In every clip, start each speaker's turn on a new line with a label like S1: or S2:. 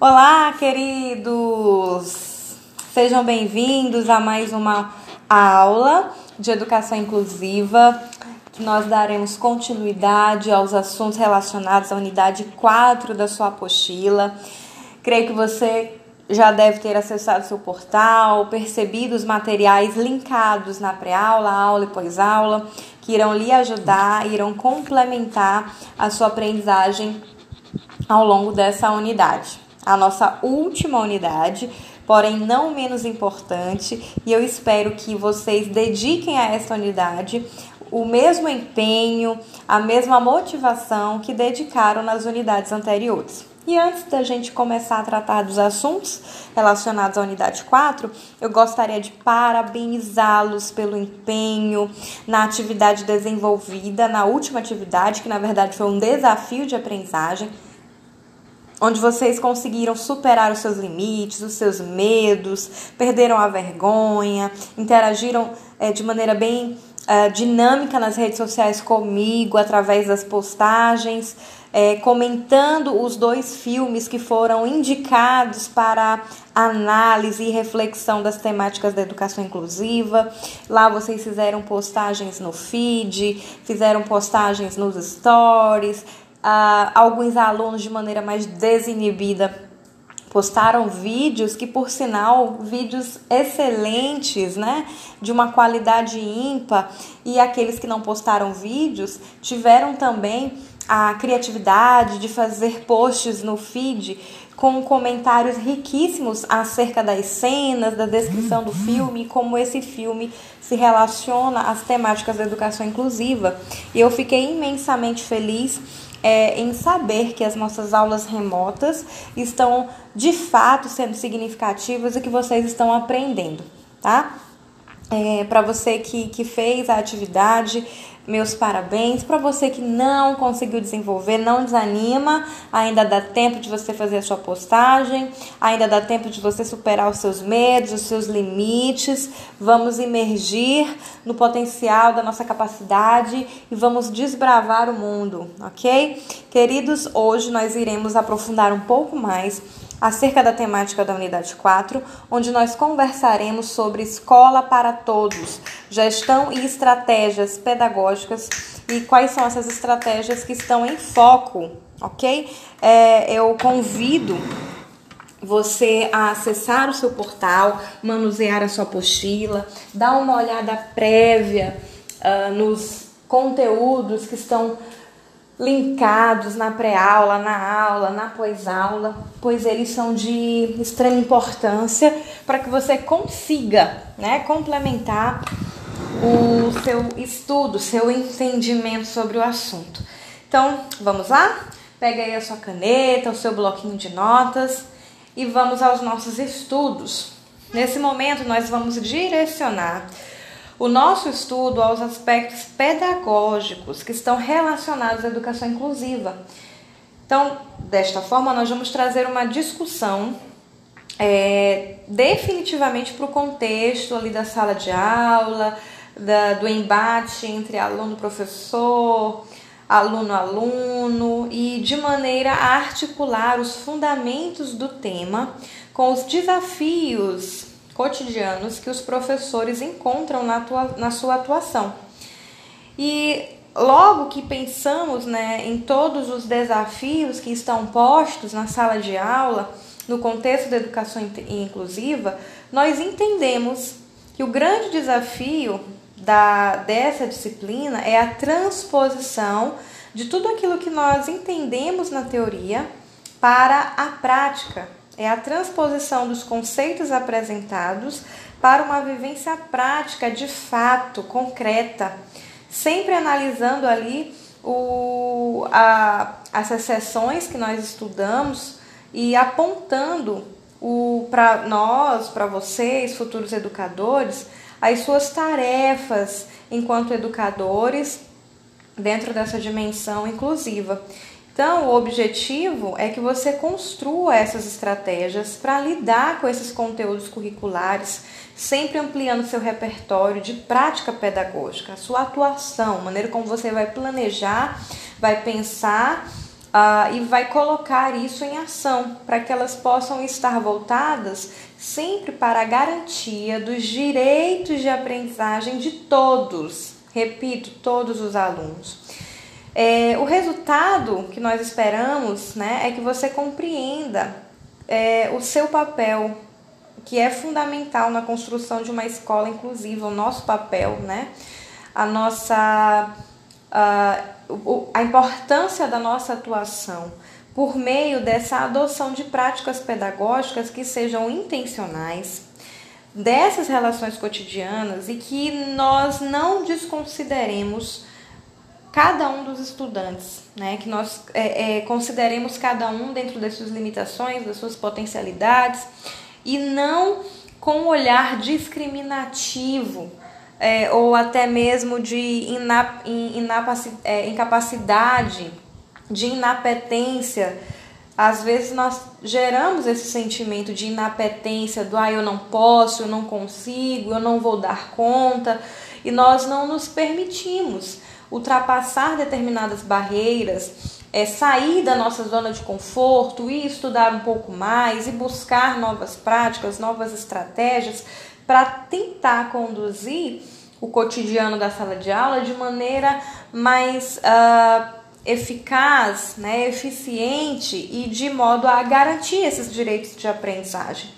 S1: Olá, queridos! Sejam bem-vindos a mais uma aula de educação inclusiva. Nós daremos continuidade aos assuntos relacionados à unidade 4 da sua apostila. Creio que você já deve ter acessado seu portal, percebido os materiais linkados na pré-aula, aula e pós-aula, que irão lhe ajudar, irão complementar a sua aprendizagem ao longo dessa unidade a nossa última unidade, porém não menos importante, e eu espero que vocês dediquem a esta unidade o mesmo empenho, a mesma motivação que dedicaram nas unidades anteriores. E antes da gente começar a tratar dos assuntos relacionados à unidade 4, eu gostaria de parabenizá-los pelo empenho na atividade desenvolvida, na última atividade, que na verdade foi um desafio de aprendizagem onde vocês conseguiram superar os seus limites, os seus medos, perderam a vergonha, interagiram é, de maneira bem é, dinâmica nas redes sociais comigo, através das postagens, é, comentando os dois filmes que foram indicados para análise e reflexão das temáticas da educação inclusiva. Lá vocês fizeram postagens no feed, fizeram postagens nos stories, ah, alguns alunos de maneira mais desinibida postaram vídeos que por sinal vídeos excelentes, né, de uma qualidade ímpar, e aqueles que não postaram vídeos tiveram também a criatividade de fazer posts no feed com comentários riquíssimos acerca das cenas, da descrição do filme, como esse filme se relaciona às temáticas da educação inclusiva. E eu fiquei imensamente feliz é, em saber que as nossas aulas remotas estão de fato sendo significativas e que vocês estão aprendendo, tá? É, Para você que, que fez a atividade, meus parabéns. Para você que não conseguiu desenvolver, não desanima, ainda dá tempo de você fazer a sua postagem, ainda dá tempo de você superar os seus medos, os seus limites. Vamos imergir no potencial da nossa capacidade e vamos desbravar o mundo, ok? Queridos, hoje nós iremos aprofundar um pouco mais acerca da temática da unidade 4, onde nós conversaremos sobre escola para todos, gestão e estratégias pedagógicas e quais são essas estratégias que estão em foco, ok? É, eu convido você a acessar o seu portal, manusear a sua apostila, dar uma olhada prévia uh, nos conteúdos que estão linkados na pré-aula, na aula, na pós-aula, pois eles são de extrema importância para que você consiga né, complementar o seu estudo, seu entendimento sobre o assunto. Então, vamos lá? Pega aí a sua caneta, o seu bloquinho de notas e vamos aos nossos estudos. Nesse momento, nós vamos direcionar o nosso estudo aos aspectos pedagógicos que estão relacionados à educação inclusiva. Então, desta forma, nós vamos trazer uma discussão é, definitivamente para o contexto ali da sala de aula, da, do embate entre aluno-professor, aluno-aluno e de maneira a articular os fundamentos do tema com os desafios cotidianos que os professores encontram na, na sua atuação. E logo que pensamos né, em todos os desafios que estão postos na sala de aula, no contexto da educação inclusiva, nós entendemos que o grande desafio da, dessa disciplina é a transposição de tudo aquilo que nós entendemos na teoria para a prática, é a transposição dos conceitos apresentados para uma vivência prática de fato, concreta, sempre analisando ali o, a, as exceções que nós estudamos e apontando para nós, para vocês, futuros educadores, as suas tarefas enquanto educadores dentro dessa dimensão inclusiva. Então, o objetivo é que você construa essas estratégias para lidar com esses conteúdos curriculares, sempre ampliando seu repertório de prática pedagógica, sua atuação, maneira como você vai planejar, vai pensar uh, e vai colocar isso em ação para que elas possam estar voltadas sempre para a garantia dos direitos de aprendizagem de todos, repito, todos os alunos. É, o resultado que nós esperamos né, é que você compreenda é, o seu papel, que é fundamental na construção de uma escola inclusiva, o nosso papel, né, a nossa a, a importância da nossa atuação por meio dessa adoção de práticas pedagógicas que sejam intencionais, dessas relações cotidianas e que nós não desconsideremos cada um dos estudantes, né? que nós é, é, consideremos cada um dentro das suas limitações, das suas potencialidades e não com um olhar discriminativo é, ou até mesmo de inap, é, incapacidade de inapetência. Às vezes nós geramos esse sentimento de inapetência, do ah, eu não posso, eu não consigo, eu não vou dar conta, e nós não nos permitimos ultrapassar determinadas barreiras, é, sair da nossa zona de conforto e estudar um pouco mais e buscar novas práticas, novas estratégias para tentar conduzir o cotidiano da sala de aula de maneira mais uh, eficaz, né, eficiente e de modo a garantir esses direitos de aprendizagem.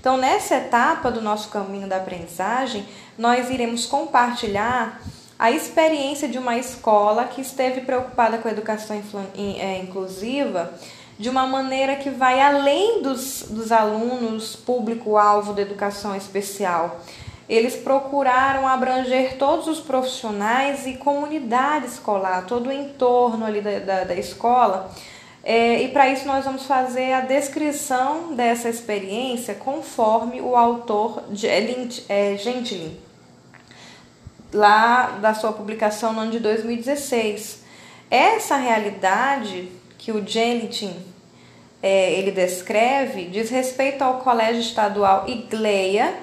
S1: Então, nessa etapa do nosso caminho da aprendizagem, nós iremos compartilhar a experiência de uma escola que esteve preocupada com a educação é, inclusiva de uma maneira que vai além dos, dos alunos público-alvo da educação especial. Eles procuraram abranger todos os profissionais e comunidade escolar, todo o entorno ali da, da, da escola. É, e para isso nós vamos fazer a descrição dessa experiência conforme o autor é, Gentilin, lá da sua publicação no ano de 2016. Essa realidade que o Gentilin é, ele descreve diz respeito ao Colégio Estadual Igleia,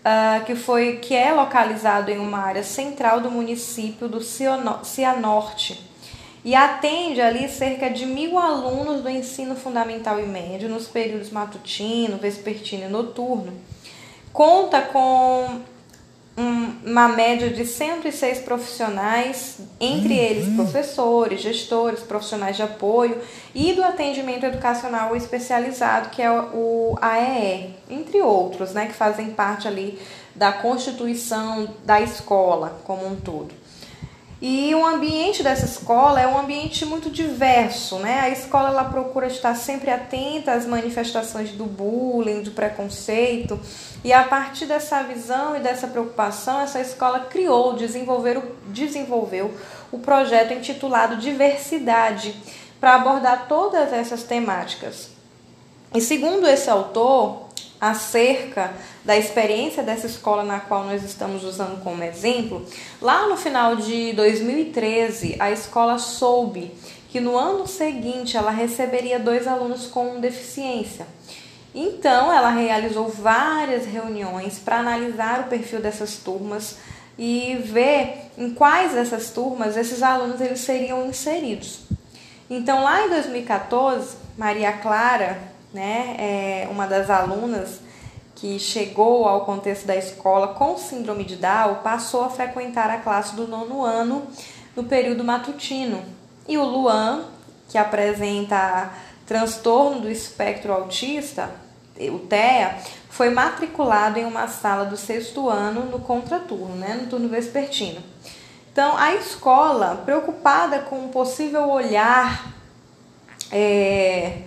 S1: uh, que, foi, que é localizado em uma área central do município do Cianorte e atende ali cerca de mil alunos do ensino fundamental e médio nos períodos matutino, vespertino e noturno. Conta com uma média de 106 profissionais, entre eles professores, gestores, profissionais de apoio e do atendimento educacional especializado, que é o AEE, entre outros, né, que fazem parte ali da constituição da escola como um todo. E o ambiente dessa escola é um ambiente muito diverso, né? A escola ela procura estar sempre atenta às manifestações do bullying, do preconceito, e a partir dessa visão e dessa preocupação, essa escola criou, desenvolveu, desenvolveu o projeto intitulado Diversidade, para abordar todas essas temáticas. E segundo esse autor, acerca da experiência dessa escola na qual nós estamos usando como exemplo, lá no final de 2013, a escola soube que no ano seguinte ela receberia dois alunos com deficiência. Então, ela realizou várias reuniões para analisar o perfil dessas turmas e ver em quais dessas turmas esses alunos eles seriam inseridos. Então, lá em 2014, Maria Clara né, é uma das alunas que chegou ao contexto da escola com síndrome de Down passou a frequentar a classe do nono ano no período matutino. E o Luan, que apresenta transtorno do espectro autista, o TEA, foi matriculado em uma sala do sexto ano no contraturno, né, no turno vespertino. Então, a escola, preocupada com o possível olhar é,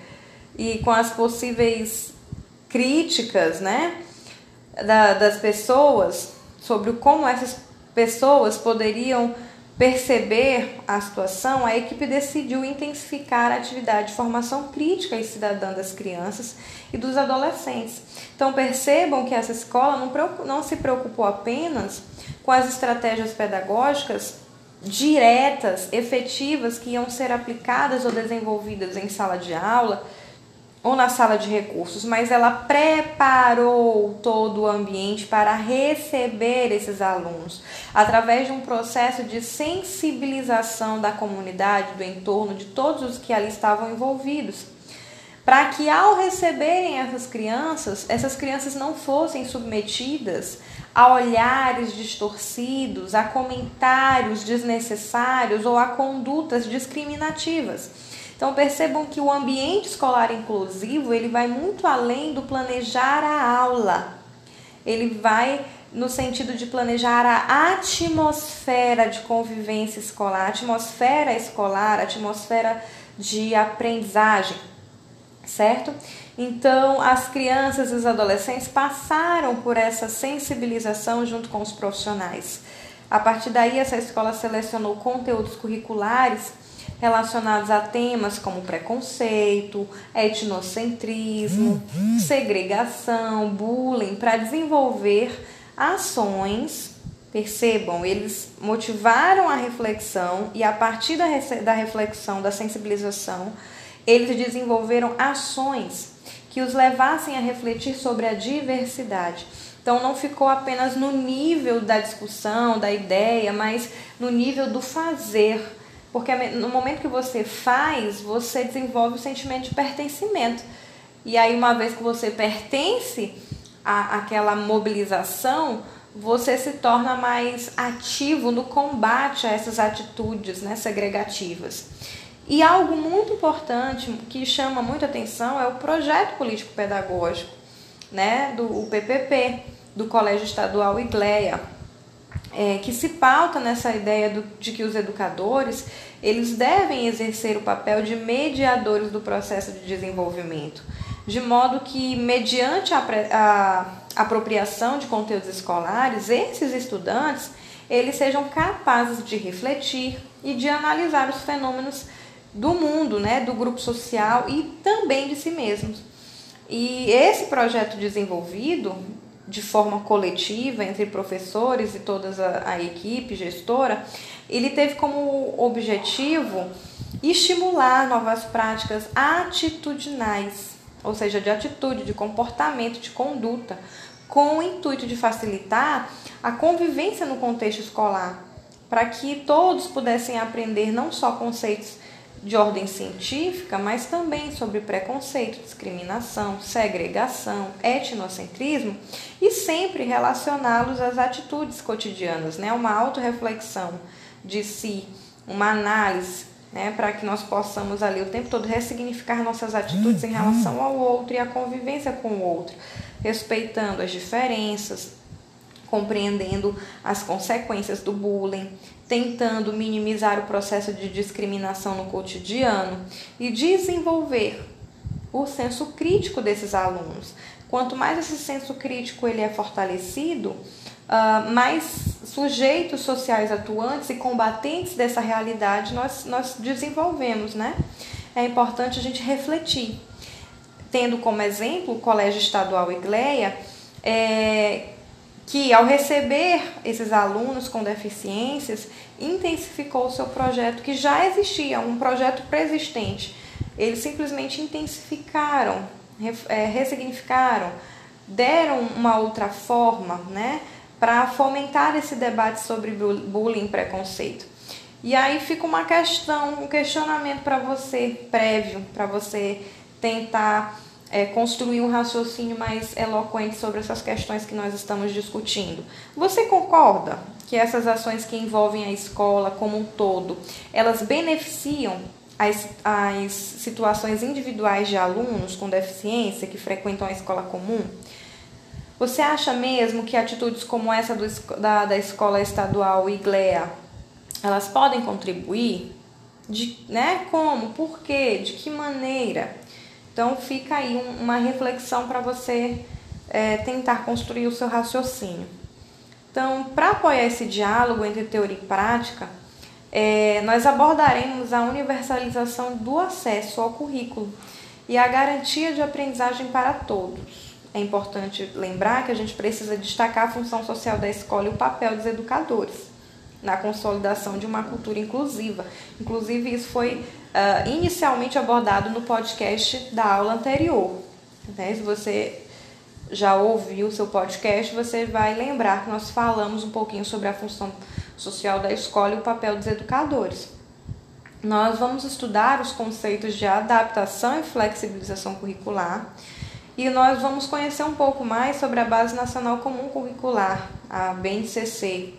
S1: e com as possíveis críticas, né, da, das pessoas sobre como essas pessoas poderiam perceber a situação, a equipe decidiu intensificar a atividade de formação crítica e cidadã das crianças e dos adolescentes. Então percebam que essa escola não, não se preocupou apenas com as estratégias pedagógicas diretas, efetivas, que iam ser aplicadas ou desenvolvidas em sala de aula, ou na sala de recursos, mas ela preparou todo o ambiente para receber esses alunos, através de um processo de sensibilização da comunidade, do entorno, de todos os que ali estavam envolvidos. Para que ao receberem essas crianças, essas crianças não fossem submetidas a olhares distorcidos, a comentários desnecessários ou a condutas discriminativas então percebam que o ambiente escolar inclusivo, ele vai muito além do planejar a aula. Ele vai no sentido de planejar a atmosfera de convivência escolar, atmosfera escolar, atmosfera de aprendizagem, certo? Então, as crianças e os adolescentes passaram por essa sensibilização junto com os profissionais. A partir daí, essa escola selecionou conteúdos curriculares relacionados a temas como preconceito, etnocentrismo, segregação, bullying, para desenvolver ações. Percebam, eles motivaram a reflexão e a partir da, da reflexão, da sensibilização, eles desenvolveram ações que os levassem a refletir sobre a diversidade. Então não ficou apenas no nível da discussão, da ideia, mas no nível do fazer porque no momento que você faz, você desenvolve o sentimento de pertencimento. E aí, uma vez que você pertence à, àquela mobilização, você se torna mais ativo no combate a essas atitudes né, segregativas. E algo muito importante que chama muita atenção é o projeto político-pedagógico né, do PPP, do Colégio Estadual Igleia, é, que se pauta nessa ideia do, de que os educadores eles devem exercer o papel de mediadores do processo de desenvolvimento, de modo que, mediante a, a apropriação de conteúdos escolares, esses estudantes eles sejam capazes de refletir e de analisar os fenômenos do mundo, né, do grupo social e também de si mesmos. E esse projeto desenvolvido de forma coletiva entre professores e toda a, a equipe gestora, ele teve como objetivo estimular novas práticas atitudinais, ou seja, de atitude, de comportamento, de conduta, com o intuito de facilitar a convivência no contexto escolar, para que todos pudessem aprender não só conceitos de ordem científica, mas também sobre preconceito, discriminação, segregação, etnocentrismo e sempre relacioná-los às atitudes cotidianas, né? Uma autorreflexão de si, uma análise, né? Para que nós possamos ali o tempo todo ressignificar nossas atitudes em relação ao outro e a convivência com o outro, respeitando as diferenças, compreendendo as consequências do bullying, tentando minimizar o processo de discriminação no cotidiano e desenvolver o senso crítico desses alunos. Quanto mais esse senso crítico ele é fortalecido, uh, mais sujeitos sociais atuantes e combatentes dessa realidade nós, nós desenvolvemos, né? É importante a gente refletir. Tendo como exemplo o Colégio Estadual Igleia, é, que, ao receber esses alunos com deficiências, intensificou o seu projeto que já existia, um projeto preexistente. Eles simplesmente intensificaram, é, ressignificaram, deram uma outra forma, né, para fomentar esse debate sobre bullying e preconceito. E aí fica uma questão, um questionamento para você prévio, para você tentar é, construir um raciocínio mais eloquente sobre essas questões que nós estamos discutindo. Você concorda que essas ações que envolvem a escola como um todo, elas beneficiam as, as situações individuais de alunos com deficiência que frequentam a escola comum? Você acha mesmo que atitudes como essa do, da, da escola estadual IGLEA, elas podem contribuir? De, né? Como? Por quê? De que maneira? Então fica aí um, uma reflexão para você é, tentar construir o seu raciocínio. Então, para apoiar esse diálogo entre teoria e prática, é, nós abordaremos a universalização do acesso ao currículo e a garantia de aprendizagem para todos. É importante lembrar que a gente precisa destacar a função social da escola e o papel dos educadores na consolidação de uma cultura inclusiva. Inclusive, isso foi uh, inicialmente abordado no podcast da aula anterior. Né? Se você já ouviu o seu podcast, você vai lembrar que nós falamos um pouquinho sobre a função social da escola e o papel dos educadores. Nós vamos estudar os conceitos de adaptação e flexibilização curricular e nós vamos conhecer um pouco mais sobre a Base Nacional Comum Curricular, a BNCC,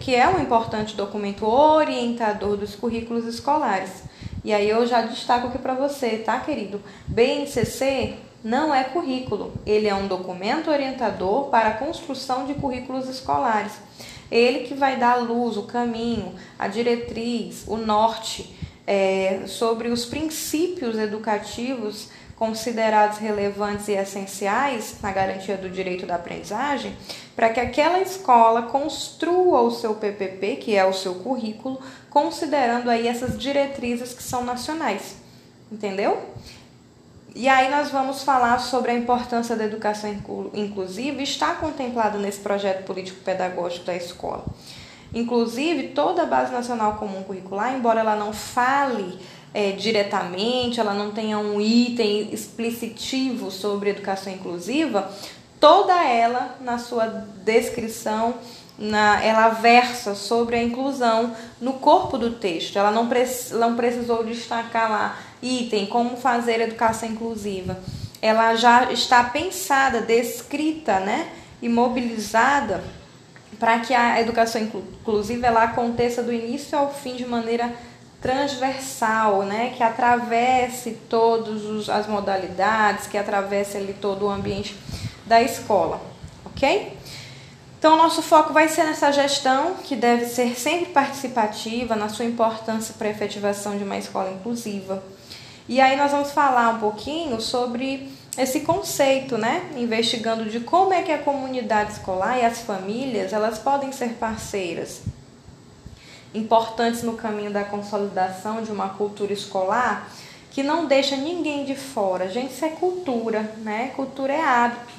S1: que é um importante documento orientador dos currículos escolares. E aí eu já destaco aqui para você, tá, querido? BNCC não é currículo, ele é um documento orientador para a construção de currículos escolares. Ele que vai dar a luz, o caminho, a diretriz, o norte é, sobre os princípios educativos considerados relevantes e essenciais na garantia do direito da aprendizagem, para que aquela escola construa o seu PPP, que é o seu currículo, considerando aí essas diretrizes que são nacionais. Entendeu? E aí nós vamos falar sobre a importância da educação inclusiva, está contemplado nesse projeto político-pedagógico da escola. Inclusive, toda a Base Nacional Comum Curricular, embora ela não fale é, diretamente, ela não tenha um item explicitivo sobre educação inclusiva, toda ela, na sua descrição, na, ela versa sobre a inclusão no corpo do texto. Ela não, prec, não precisou destacar lá item, como fazer educação inclusiva. Ela já está pensada, descrita, né, e mobilizada para que a educação inclusiva ela aconteça do início ao fim de maneira transversal, né, que atravesse todas as modalidades, que atravesse ali todo o ambiente da escola, ok? Então, nosso foco vai ser nessa gestão, que deve ser sempre participativa, na sua importância para a efetivação de uma escola inclusiva. E aí nós vamos falar um pouquinho sobre esse conceito, né? Investigando de como é que a comunidade escolar e as famílias, elas podem ser parceiras importantes no caminho da consolidação de uma cultura escolar que não deixa ninguém de fora. Gente, isso é cultura, né? Cultura é hábito.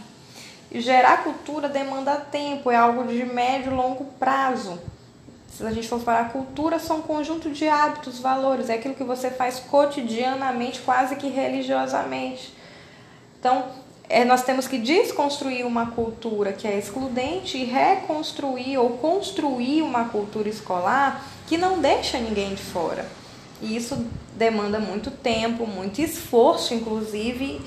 S1: E gerar cultura demanda tempo, é algo de médio e longo prazo se a gente for falar cultura, são um conjunto de hábitos, valores, é aquilo que você faz cotidianamente, quase que religiosamente. Então, é, nós temos que desconstruir uma cultura que é excludente e reconstruir ou construir uma cultura escolar que não deixa ninguém de fora. E isso demanda muito tempo, muito esforço, inclusive,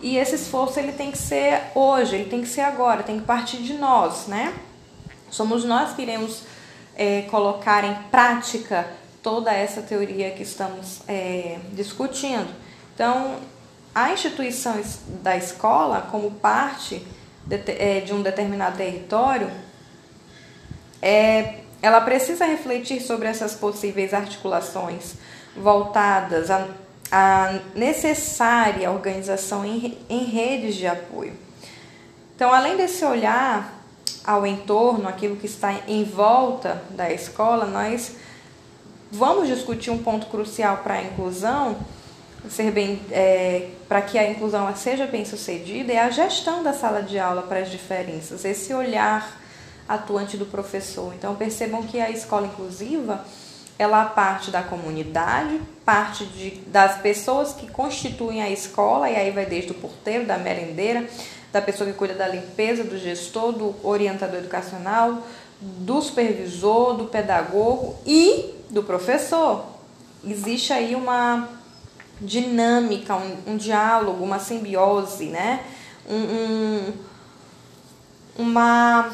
S1: e esse esforço ele tem que ser hoje, ele tem que ser agora, tem que partir de nós, né? Somos nós que iremos é, colocar em prática toda essa teoria que estamos é, discutindo. Então, a instituição da escola, como parte de, é, de um determinado território, é, ela precisa refletir sobre essas possíveis articulações voltadas à, à necessária organização em, em redes de apoio. Então, além desse olhar ao entorno, aquilo que está em volta da escola, nós vamos discutir um ponto crucial para a inclusão, ser bem, é, para que a inclusão seja bem sucedida, é a gestão da sala de aula para as diferenças, esse olhar atuante do professor. Então percebam que a escola inclusiva ela parte da comunidade, parte de, das pessoas que constituem a escola, e aí vai desde o porteiro, da merendeira, da pessoa que cuida da limpeza, do gestor, do orientador educacional, do supervisor, do pedagogo e do professor. Existe aí uma dinâmica, um, um diálogo, uma simbiose, né? Um, um, uma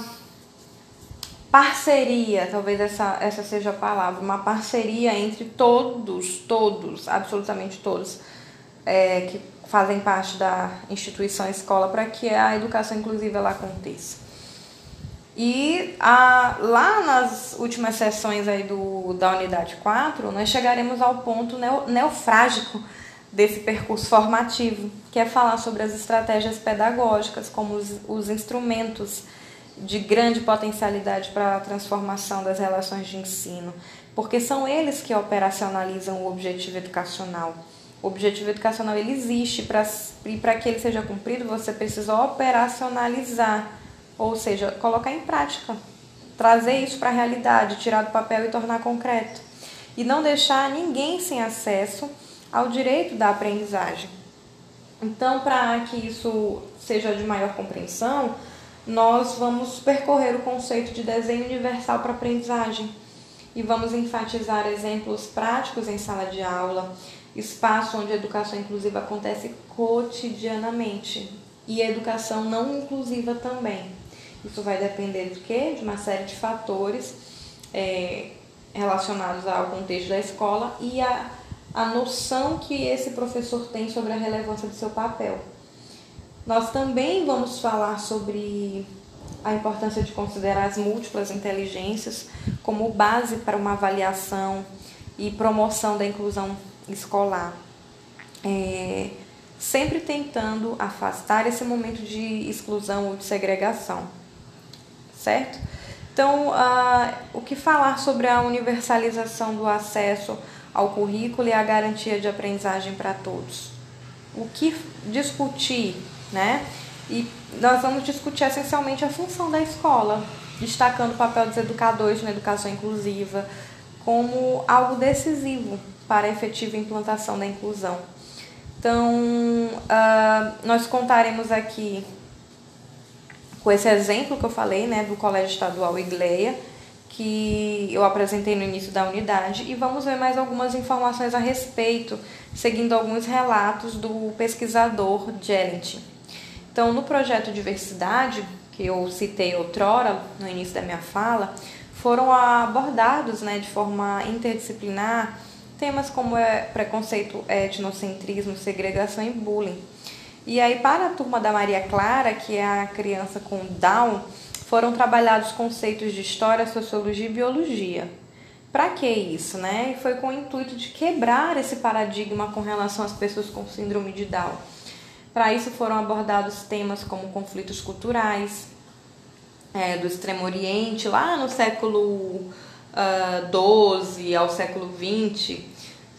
S1: parceria, talvez essa, essa seja a palavra, uma parceria entre todos, todos, absolutamente todos, é, que fazem parte da instituição escola para que a educação inclusiva ela aconteça. E a, lá nas últimas sessões aí do, da unidade 4, nós chegaremos ao ponto neo, neofrágico desse percurso formativo, que é falar sobre as estratégias pedagógicas, como os, os instrumentos de grande potencialidade para a transformação das relações de ensino, porque são eles que operacionalizam o objetivo educacional. O objetivo educacional ele existe pra, e para que ele seja cumprido você precisa operacionalizar, ou seja, colocar em prática, trazer isso para a realidade, tirar do papel e tornar concreto. e não deixar ninguém sem acesso ao direito da aprendizagem. Então, para que isso seja de maior compreensão, nós vamos percorrer o conceito de desenho universal para aprendizagem e vamos enfatizar exemplos práticos em sala de aula, espaço onde a educação inclusiva acontece cotidianamente e a educação não inclusiva também. Isso vai depender do que? De uma série de fatores é, relacionados ao contexto da escola e a, a noção que esse professor tem sobre a relevância do seu papel. Nós também vamos falar sobre a importância de considerar as múltiplas inteligências como base para uma avaliação e promoção da inclusão escolar. É, sempre tentando afastar esse momento de exclusão ou de segregação, certo? Então, uh, o que falar sobre a universalização do acesso ao currículo e a garantia de aprendizagem para todos? O que discutir né? E nós vamos discutir essencialmente a função da escola, destacando o papel dos educadores na educação inclusiva como algo decisivo para a efetiva implantação da inclusão. Então, uh, nós contaremos aqui com esse exemplo que eu falei, né, do Colégio Estadual Igleia, que eu apresentei no início da unidade, e vamos ver mais algumas informações a respeito, seguindo alguns relatos do pesquisador Jellint. Então, no projeto Diversidade, que eu citei outrora no início da minha fala, foram abordados né, de forma interdisciplinar temas como é preconceito, etnocentrismo, segregação e bullying. E aí, para a turma da Maria Clara, que é a criança com Down, foram trabalhados conceitos de história, sociologia e biologia. Para que isso, né? E foi com o intuito de quebrar esse paradigma com relação às pessoas com síndrome de Down para isso foram abordados temas como conflitos culturais é, do Extremo Oriente, lá no século XII uh, ao século XX.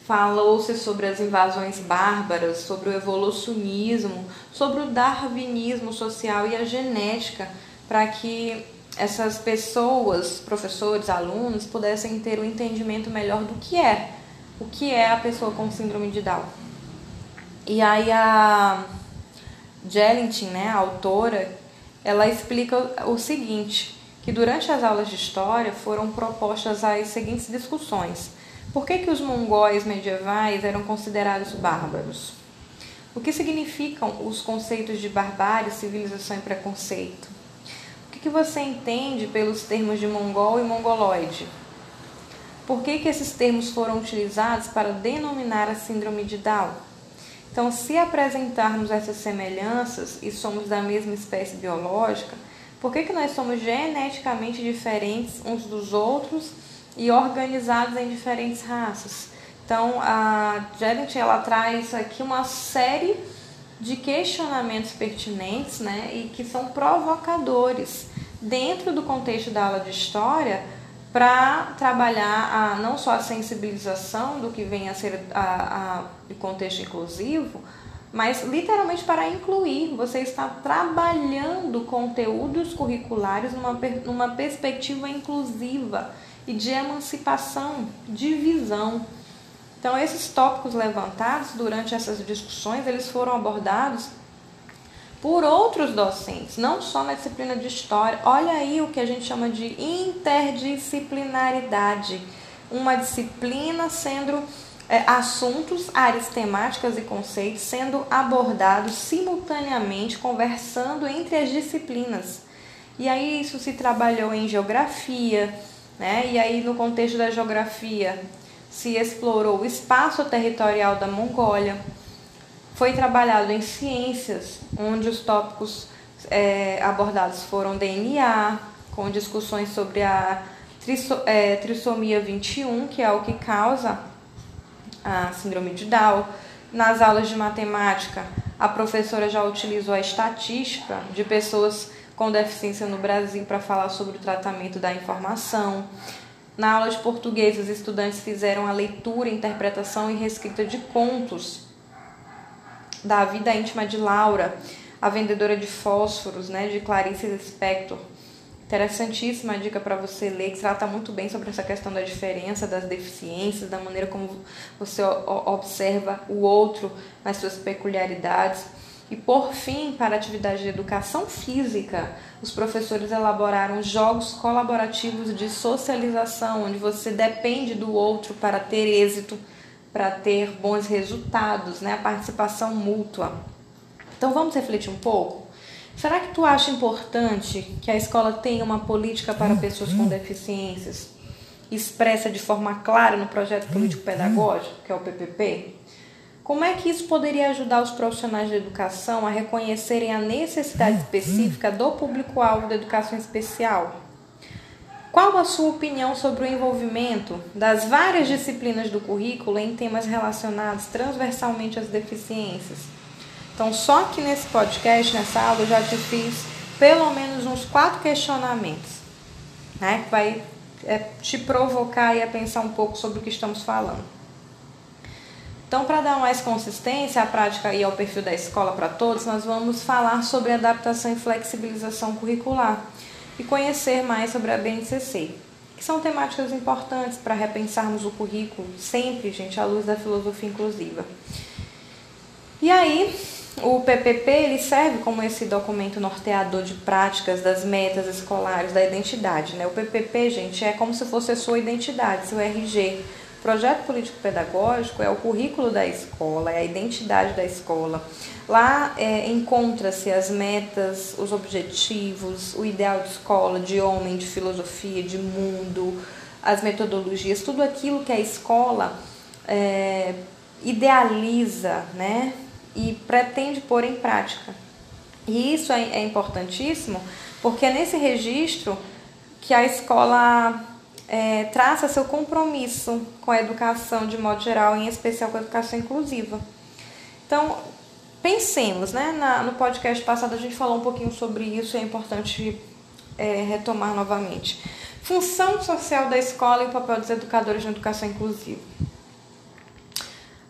S1: Falou-se sobre as invasões bárbaras, sobre o evolucionismo, sobre o darwinismo social e a genética, para que essas pessoas, professores, alunos, pudessem ter um entendimento melhor do que é, o que é a pessoa com síndrome de Down. E aí a Jellintin, né, a autora, ela explica o seguinte, que durante as aulas de história foram propostas as seguintes discussões. Por que, que os mongóis medievais eram considerados bárbaros? O que significam os conceitos de barbárie, civilização e preconceito? O que, que você entende pelos termos de mongol e mongoloide? Por que, que esses termos foram utilizados para denominar a síndrome de Down? Então, se apresentarmos essas semelhanças e somos da mesma espécie biológica, por que, que nós somos geneticamente diferentes uns dos outros e organizados em diferentes raças? Então, a Jellint, ela traz aqui uma série de questionamentos pertinentes né, e que são provocadores dentro do contexto da aula de história para trabalhar a, não só a sensibilização do que vem a ser a, o contexto inclusivo, mas literalmente para incluir. Você está trabalhando conteúdos curriculares numa, numa perspectiva inclusiva e de emancipação, de visão. Então, esses tópicos levantados durante essas discussões, eles foram abordados por outros docentes, não só na disciplina de história. Olha aí o que a gente chama de interdisciplinaridade, uma disciplina sendo é, assuntos, áreas temáticas e conceitos sendo abordados simultaneamente, conversando entre as disciplinas. E aí isso se trabalhou em geografia, né? E aí no contexto da geografia se explorou o espaço territorial da Mongólia foi trabalhado em ciências, onde os tópicos é, abordados foram DNA, com discussões sobre a triso, é, trissomia 21, que é o que causa a síndrome de Down. Nas aulas de matemática, a professora já utilizou a estatística de pessoas com deficiência no Brasil para falar sobre o tratamento da informação. Na aula de português, os estudantes fizeram a leitura, interpretação e reescrita de contos da vida íntima de Laura, a vendedora de fósforos, né, de Clarice Lispector. Interessantíssima dica para você ler, que trata muito bem sobre essa questão da diferença, das deficiências, da maneira como você observa o outro nas suas peculiaridades. E por fim, para a atividade de educação física, os professores elaboraram jogos colaborativos de socialização, onde você depende do outro para ter êxito, para ter bons resultados, né? a participação mútua. Então vamos refletir um pouco? Será que tu acha importante que a escola tenha uma política para pessoas com deficiências expressa de forma clara no projeto político pedagógico, que é o PPP? Como é que isso poderia ajudar os profissionais de educação a reconhecerem a necessidade específica do público-alvo da educação especial? Qual a sua opinião sobre o envolvimento das várias disciplinas do currículo em temas relacionados transversalmente às deficiências? Então, só que nesse podcast, nessa aula, eu já te fiz pelo menos uns quatro questionamentos, né? Que vai é, te provocar a pensar um pouco sobre o que estamos falando. Então, para dar mais consistência à prática e ao perfil da escola para todos, nós vamos falar sobre adaptação e flexibilização curricular e conhecer mais sobre a BNCC, que são temáticas importantes para repensarmos o currículo, sempre, gente, à luz da filosofia inclusiva. E aí, o PPP ele serve como esse documento norteador de práticas das metas escolares da identidade, né? O PPP, gente, é como se fosse a sua identidade, seu RG Projeto político pedagógico é o currículo da escola, é a identidade da escola. Lá é, encontra-se as metas, os objetivos, o ideal de escola, de homem, de filosofia, de mundo, as metodologias, tudo aquilo que a escola é, idealiza, né? E pretende pôr em prática. E isso é, é importantíssimo porque é nesse registro que a escola é, traça seu compromisso com a educação de modo geral, em especial com a educação inclusiva. Então, pensemos, né? Na, no podcast passado a gente falou um pouquinho sobre isso é importante é, retomar novamente. Função social da escola e o papel dos educadores na educação inclusiva.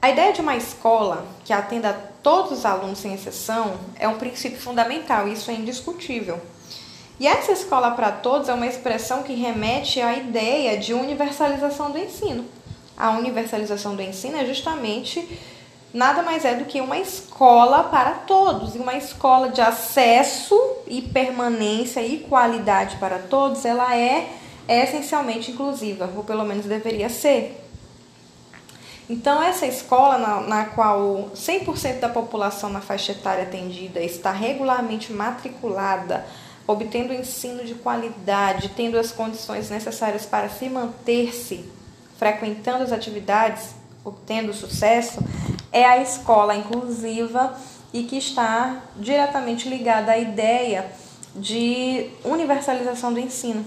S1: A ideia de uma escola que atenda a todos os alunos sem exceção é um princípio fundamental, isso é indiscutível. E essa escola para todos é uma expressão que remete à ideia de universalização do ensino. A universalização do ensino é justamente nada mais é do que uma escola para todos, e uma escola de acesso e permanência e qualidade para todos, ela é, essencialmente inclusiva, ou pelo menos deveria ser. Então, essa escola na, na qual 100% da população na faixa etária atendida está regularmente matriculada obtendo ensino de qualidade, tendo as condições necessárias para se manter-se, frequentando as atividades, obtendo sucesso, é a escola inclusiva e que está diretamente ligada à ideia de universalização do ensino.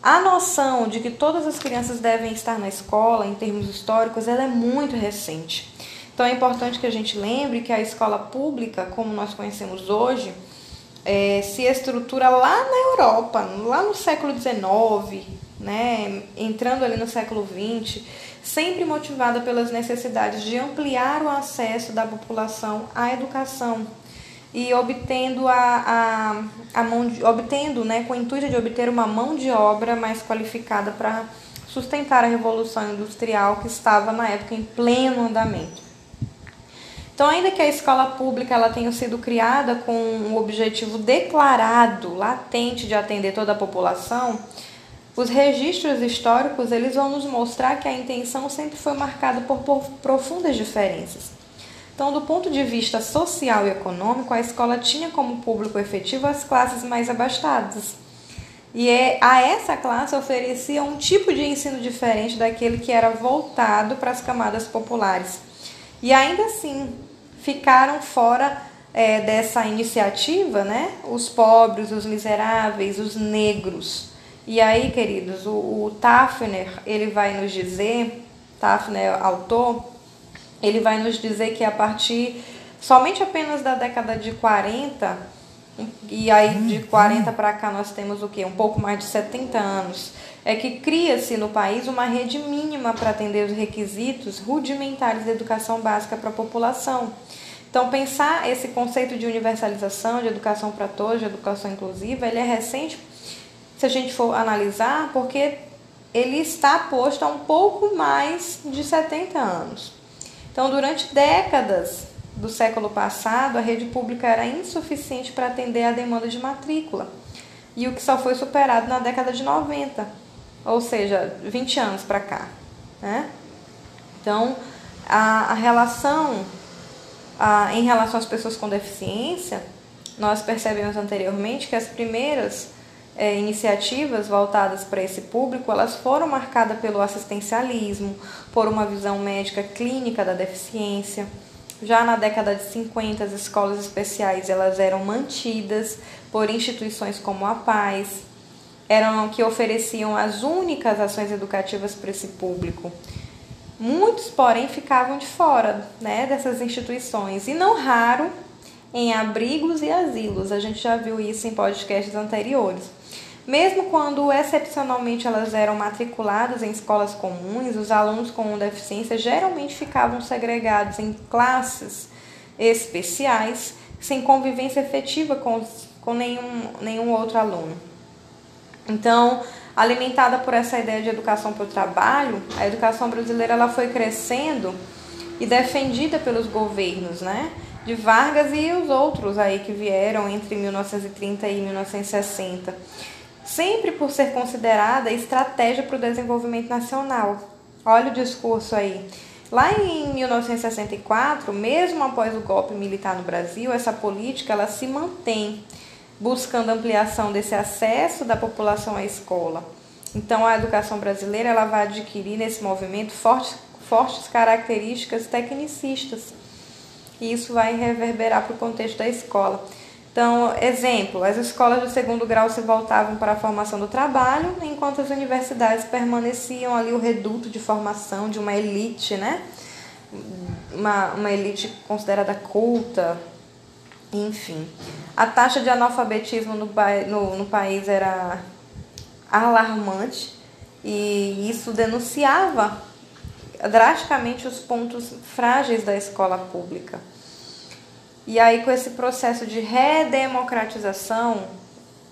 S1: A noção de que todas as crianças devem estar na escola, em termos históricos, ela é muito recente. Então é importante que a gente lembre que a escola pública, como nós conhecemos hoje, é, se estrutura lá na Europa, lá no século XIX, né, entrando ali no século XX, sempre motivada pelas necessidades de ampliar o acesso da população à educação e obtendo a, a, a mão de, obtendo, né, com o intuito de obter uma mão de obra mais qualificada para sustentar a revolução industrial que estava na época em pleno andamento. Então, ainda que a escola pública ela tenha sido criada com um objetivo declarado, latente de atender toda a população, os registros históricos eles vão nos mostrar que a intenção sempre foi marcada por, profundas diferenças. Então, do ponto de vista social e econômico, a escola tinha como público efetivo as classes mais abastadas. E é, a essa classe oferecia um tipo de ensino diferente daquele que era voltado para as camadas populares e ainda assim ficaram fora é, dessa iniciativa, né? Os pobres, os miseráveis, os negros. E aí, queridos, o, o Tafner, ele vai nos dizer, Tafner, autor, ele vai nos dizer que a partir somente apenas da década de 40, e aí de 40 para cá nós temos o quê? Um pouco mais de 70 anos é que cria-se no país uma rede mínima para atender os requisitos rudimentares da educação básica para a população. Então, pensar esse conceito de universalização, de educação para todos, de educação inclusiva, ele é recente se a gente for analisar, porque ele está posto há um pouco mais de 70 anos. Então, durante décadas do século passado, a rede pública era insuficiente para atender a demanda de matrícula, e o que só foi superado na década de 90, ou seja, 20 anos para cá. Né? Então, a, a relação, a, em relação às pessoas com deficiência, nós percebemos anteriormente que as primeiras é, iniciativas voltadas para esse público, elas foram marcadas pelo assistencialismo, por uma visão médica clínica da deficiência. Já na década de 50, as escolas especiais elas eram mantidas por instituições como a Paz, eram que ofereciam as únicas ações educativas para esse público. Muitos, porém, ficavam de fora né, dessas instituições, e não raro em abrigos e asilos. A gente já viu isso em podcasts anteriores. Mesmo quando excepcionalmente elas eram matriculadas em escolas comuns, os alunos com deficiência geralmente ficavam segregados em classes especiais, sem convivência efetiva com, com nenhum, nenhum outro aluno. Então, alimentada por essa ideia de educação para o trabalho, a educação brasileira ela foi crescendo e defendida pelos governos, né? De Vargas e os outros aí que vieram entre 1930 e 1960 sempre por ser considerada estratégia para o desenvolvimento nacional. Olha o discurso aí. Lá em 1964, mesmo após o golpe militar no Brasil, essa política ela se mantém, buscando ampliação desse acesso da população à escola. Então, a educação brasileira ela vai adquirir nesse movimento fortes, fortes características tecnicistas. E isso vai reverberar para o contexto da escola. Então, exemplo, as escolas de segundo grau se voltavam para a formação do trabalho, enquanto as universidades permaneciam ali o reduto de formação de uma elite, né? Uma, uma elite considerada culta, enfim. A taxa de analfabetismo no, no, no país era alarmante e isso denunciava drasticamente os pontos frágeis da escola pública. E aí, com esse processo de redemocratização,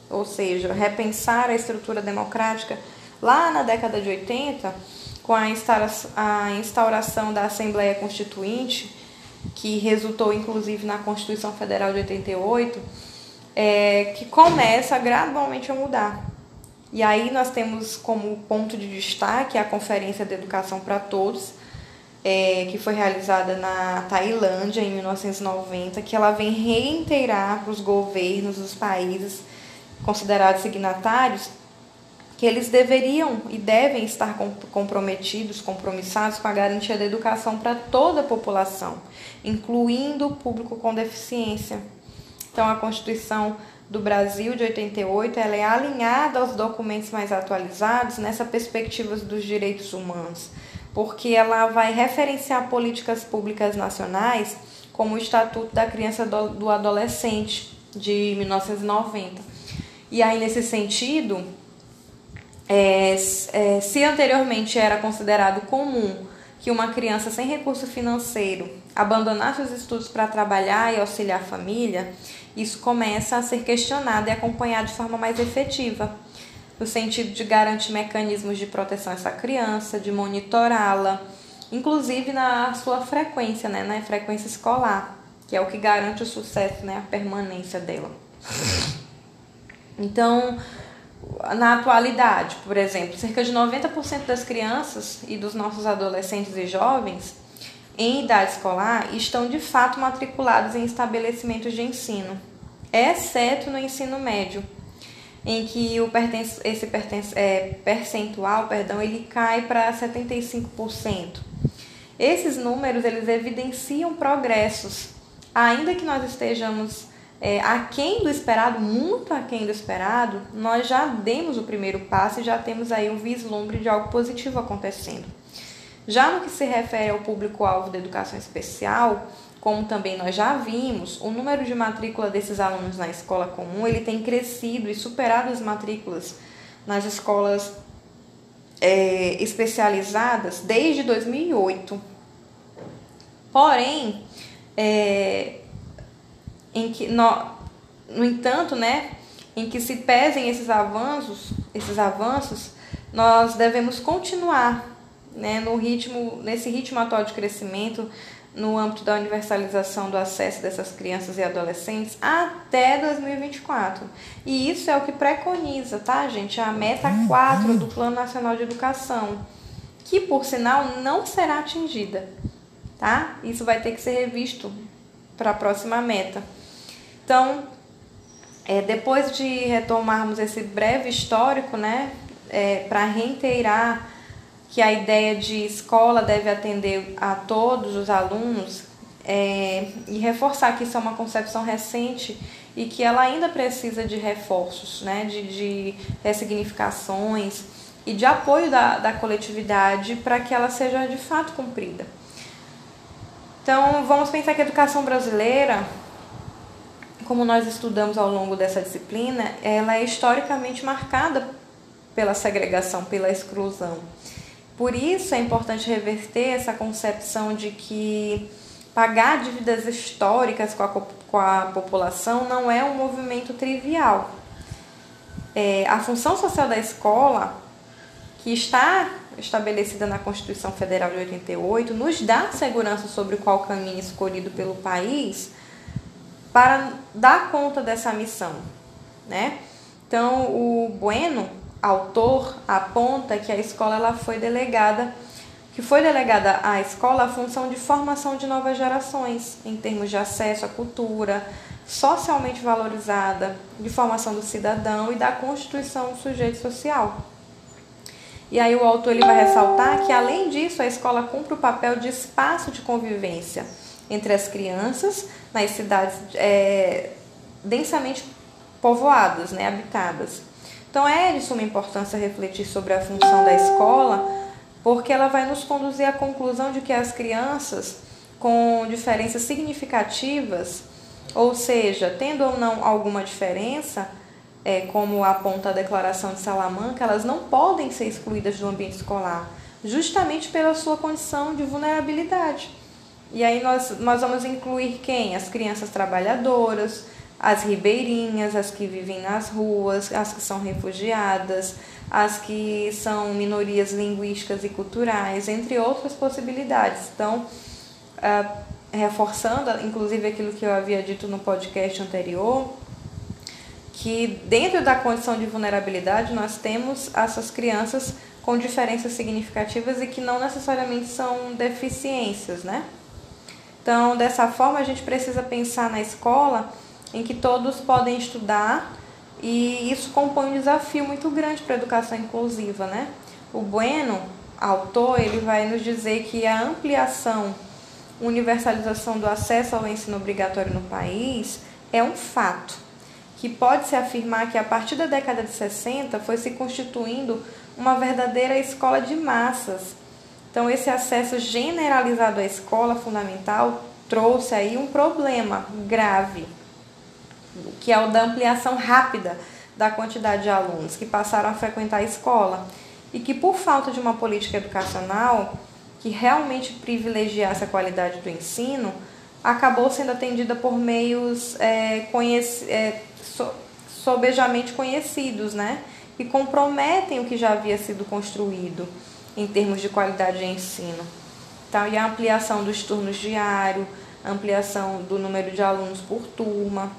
S1: ou seja, repensar a estrutura democrática, lá na década de 80, com a instauração da Assembleia Constituinte, que resultou inclusive na Constituição Federal de 88, é, que começa gradualmente a mudar. E aí nós temos como ponto de destaque a Conferência de Educação para Todos, é, que foi realizada na Tailândia em 1990, que ela vem reiterar para os governos dos países considerados signatários que eles deveriam e devem estar comprometidos, compromissados com a garantia da educação para toda a população, incluindo o público com deficiência. Então, a Constituição do Brasil de 88 ela é alinhada aos documentos mais atualizados nessa perspectiva dos direitos humanos porque ela vai referenciar políticas públicas nacionais, como o Estatuto da Criança do Adolescente, de 1990. E aí, nesse sentido, é, é, se anteriormente era considerado comum que uma criança sem recurso financeiro abandonasse os estudos para trabalhar e auxiliar a família, isso começa a ser questionado e acompanhado de forma mais efetiva no sentido de garantir mecanismos de proteção a essa criança, de monitorá-la, inclusive na sua frequência, né, na frequência escolar, que é o que garante o sucesso, né, a permanência dela. Então, na atualidade, por exemplo, cerca de 90% das crianças e dos nossos adolescentes e jovens em idade escolar estão de fato matriculados em estabelecimentos de ensino, exceto no ensino médio, em que o esse é, percentual perdão, ele cai para 75%. Esses números eles evidenciam progressos, ainda que nós estejamos é, aquém do esperado, muito aquém do esperado, nós já demos o primeiro passo e já temos aí um vislumbre de algo positivo acontecendo. Já no que se refere ao público-alvo da educação especial, como também nós já vimos, o número de matrícula desses alunos na escola comum ele tem crescido e superado as matrículas nas escolas é, especializadas desde 2008. Porém, é, em que no, no entanto, né, em que se pesem esses avanços, esses avanços, nós devemos continuar né, no ritmo, nesse ritmo atual de crescimento, no âmbito da universalização do acesso dessas crianças e adolescentes até 2024. E isso é o que preconiza, tá, gente? A meta 4 do Plano Nacional de Educação, que por sinal não será atingida, tá? Isso vai ter que ser revisto para a próxima meta. Então, é, depois de retomarmos esse breve histórico, né, é, para reiterar que a ideia de escola deve atender a todos os alunos é, e reforçar que isso é uma concepção recente e que ela ainda precisa de reforços, né, de, de ressignificações e de apoio da, da coletividade para que ela seja de fato cumprida. Então, vamos pensar que a educação brasileira como nós estudamos ao longo dessa disciplina, ela é historicamente marcada pela segregação, pela exclusão. Por isso é importante reverter essa concepção de que pagar dívidas históricas com a, com a população não é um movimento trivial. É, a função social da escola, que está estabelecida na Constituição Federal de 88, nos dá segurança sobre qual caminho escolhido pelo país para dar conta dessa missão, né? Então, o Bueno, autor, aponta que a escola ela foi delegada, que foi delegada à escola a função de formação de novas gerações, em termos de acesso à cultura, socialmente valorizada, de formação do cidadão e da constituição do sujeito social. E aí o autor ele vai ressaltar que, além disso, a escola cumpre o papel de espaço de convivência entre as crianças nas cidades é, densamente povoadas, né, habitadas. Então é de suma importância refletir sobre a função da escola, porque ela vai nos conduzir à conclusão de que as crianças com diferenças significativas, ou seja, tendo ou não alguma diferença, é, como aponta a Declaração de Salamanca, elas não podem ser excluídas do ambiente escolar, justamente pela sua condição de vulnerabilidade. E aí nós, nós vamos incluir quem? As crianças trabalhadoras, as ribeirinhas, as que vivem nas ruas, as que são refugiadas, as que são minorias linguísticas e culturais, entre outras possibilidades. Então, uh, reforçando, inclusive aquilo que eu havia dito no podcast anterior, que dentro da condição de vulnerabilidade nós temos essas crianças com diferenças significativas e que não necessariamente são deficiências, né? Então, dessa forma, a gente precisa pensar na escola em que todos podem estudar e isso compõe um desafio muito grande para a educação inclusiva, né? O Bueno, autor, ele vai nos dizer que a ampliação, universalização do acesso ao ensino obrigatório no país é um fato, que pode-se afirmar que a partir da década de 60 foi se constituindo uma verdadeira escola de massas, então, esse acesso generalizado à escola fundamental trouxe aí um problema grave, que é o da ampliação rápida da quantidade de alunos que passaram a frequentar a escola e que, por falta de uma política educacional que realmente privilegiasse a qualidade do ensino, acabou sendo atendida por meios é, conheci, é, so, sobejamente conhecidos, né? Que comprometem o que já havia sido construído em termos de qualidade de ensino. Então, e a ampliação dos turnos diários, ampliação do número de alunos por turma.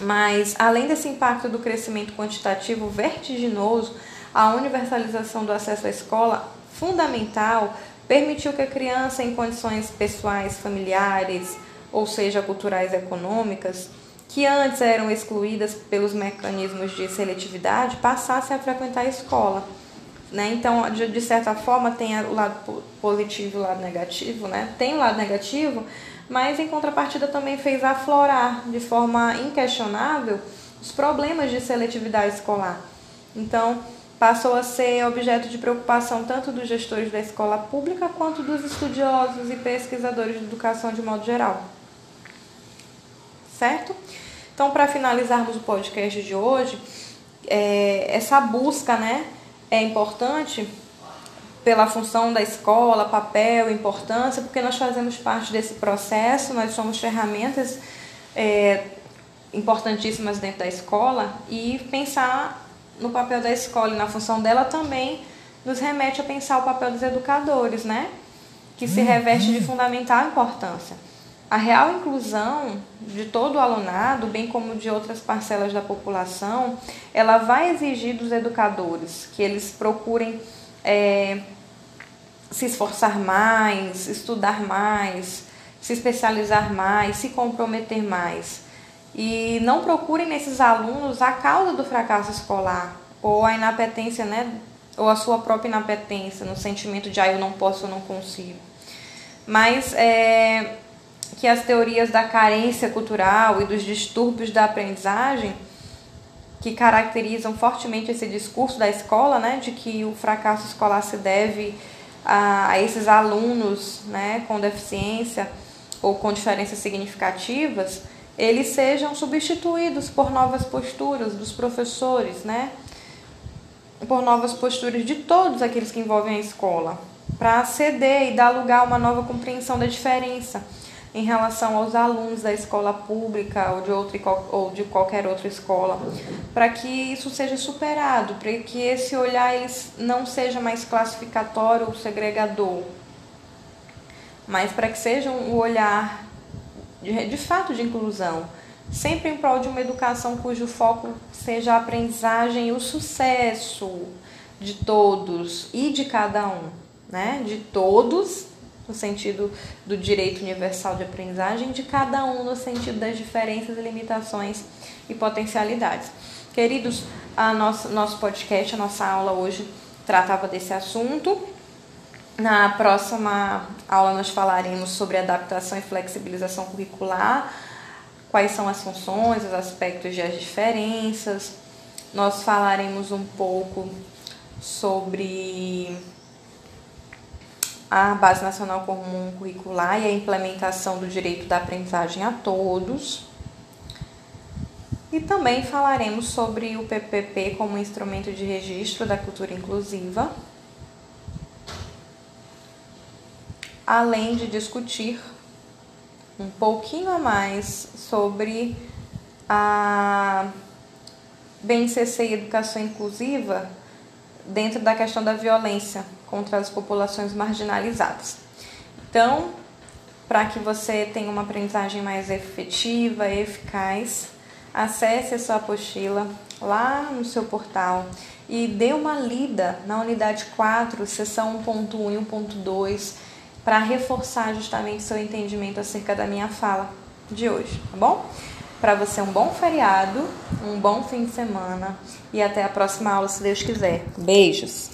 S1: Mas, além desse impacto do crescimento quantitativo vertiginoso, a universalização do acesso à escola fundamental permitiu que a criança, em condições pessoais, familiares, ou seja, culturais e econômicas, que antes eram excluídas pelos mecanismos de seletividade, passassem a frequentar a escola né? Então, de, certa forma, tem o lado positivo e o lado negativo, né? Tem o lado negativo, mas em contrapartida também fez aflorar de forma inquestionável os problemas de seletividade escolar. Então, passou a ser objeto de preocupação tanto dos gestores da escola pública quanto dos estudiosos e pesquisadores de educação de modo geral. Certo? Então, para finalizarmos o podcast de hoje, é, essa busca, né? é importante pela função da escola, papel, importância, porque nós fazemos parte desse processo, nós somos ferramentas é, importantíssimas dentro da escola e pensar no papel da escola e na função dela também nos remete a pensar o papel dos educadores, né? Que se reveste de fundamental importância. A real inclusão de todo o alunado, bem como de outras parcelas da população, ela vai exigir dos educadores que eles procurem é, se esforçar mais, estudar mais, se especializar mais, se comprometer mais. E não procurem nesses alunos a causa do fracasso escolar ou a inapetência, né? Ou a sua própria inapetência, no sentimento de ah, eu não posso, eu não consigo. Mas é, que as teorias da carência cultural e dos distúrbios da aprendizagem que caracterizam fortemente esse discurso da escola, né, de que o fracasso escolar se deve a, a esses alunos, né, com deficiência ou com diferenças significativas, eles sejam substituídos por novas posturas dos professores, né, por novas posturas de todos aqueles que envolvem a escola, para ceder e dar lugar a uma nova compreensão da diferença em relação aos alunos da escola pública ou de, outra, ou de qualquer outra escola, para que isso seja superado, para que esse olhar ele não seja mais classificatório ou segregador, mas para que seja um olhar de, de fato de inclusão, sempre em prol de uma educação cujo foco seja a aprendizagem e o sucesso de todos e de cada um, né? De todos no sentido do direito universal de aprendizagem, de cada um no sentido das diferenças, limitações e potencialidades. Queridos, a nosso, nosso podcast, a nossa aula hoje tratava desse assunto. Na próxima aula nós falaremos sobre adaptação e flexibilização curricular, quais são as funções, os aspectos e as diferenças. Nós falaremos um pouco sobre a Base Nacional Comum Curricular e a implementação do direito da aprendizagem a todos. E também falaremos sobre o PPP como instrumento de registro da cultura inclusiva, além de discutir um pouquinho a mais sobre a BNCC e Educação Inclusiva dentro da questão da violência contra as populações marginalizadas. Então, para que você tenha uma aprendizagem mais efetiva e eficaz, acesse a sua apostila lá no seu portal e dê uma lida na unidade 4, seção 1.1 e 1.2, para reforçar justamente seu entendimento acerca da minha fala de hoje, tá bom? Para você um bom feriado, um bom fim de semana e até a próxima aula, se Deus quiser. Beijos!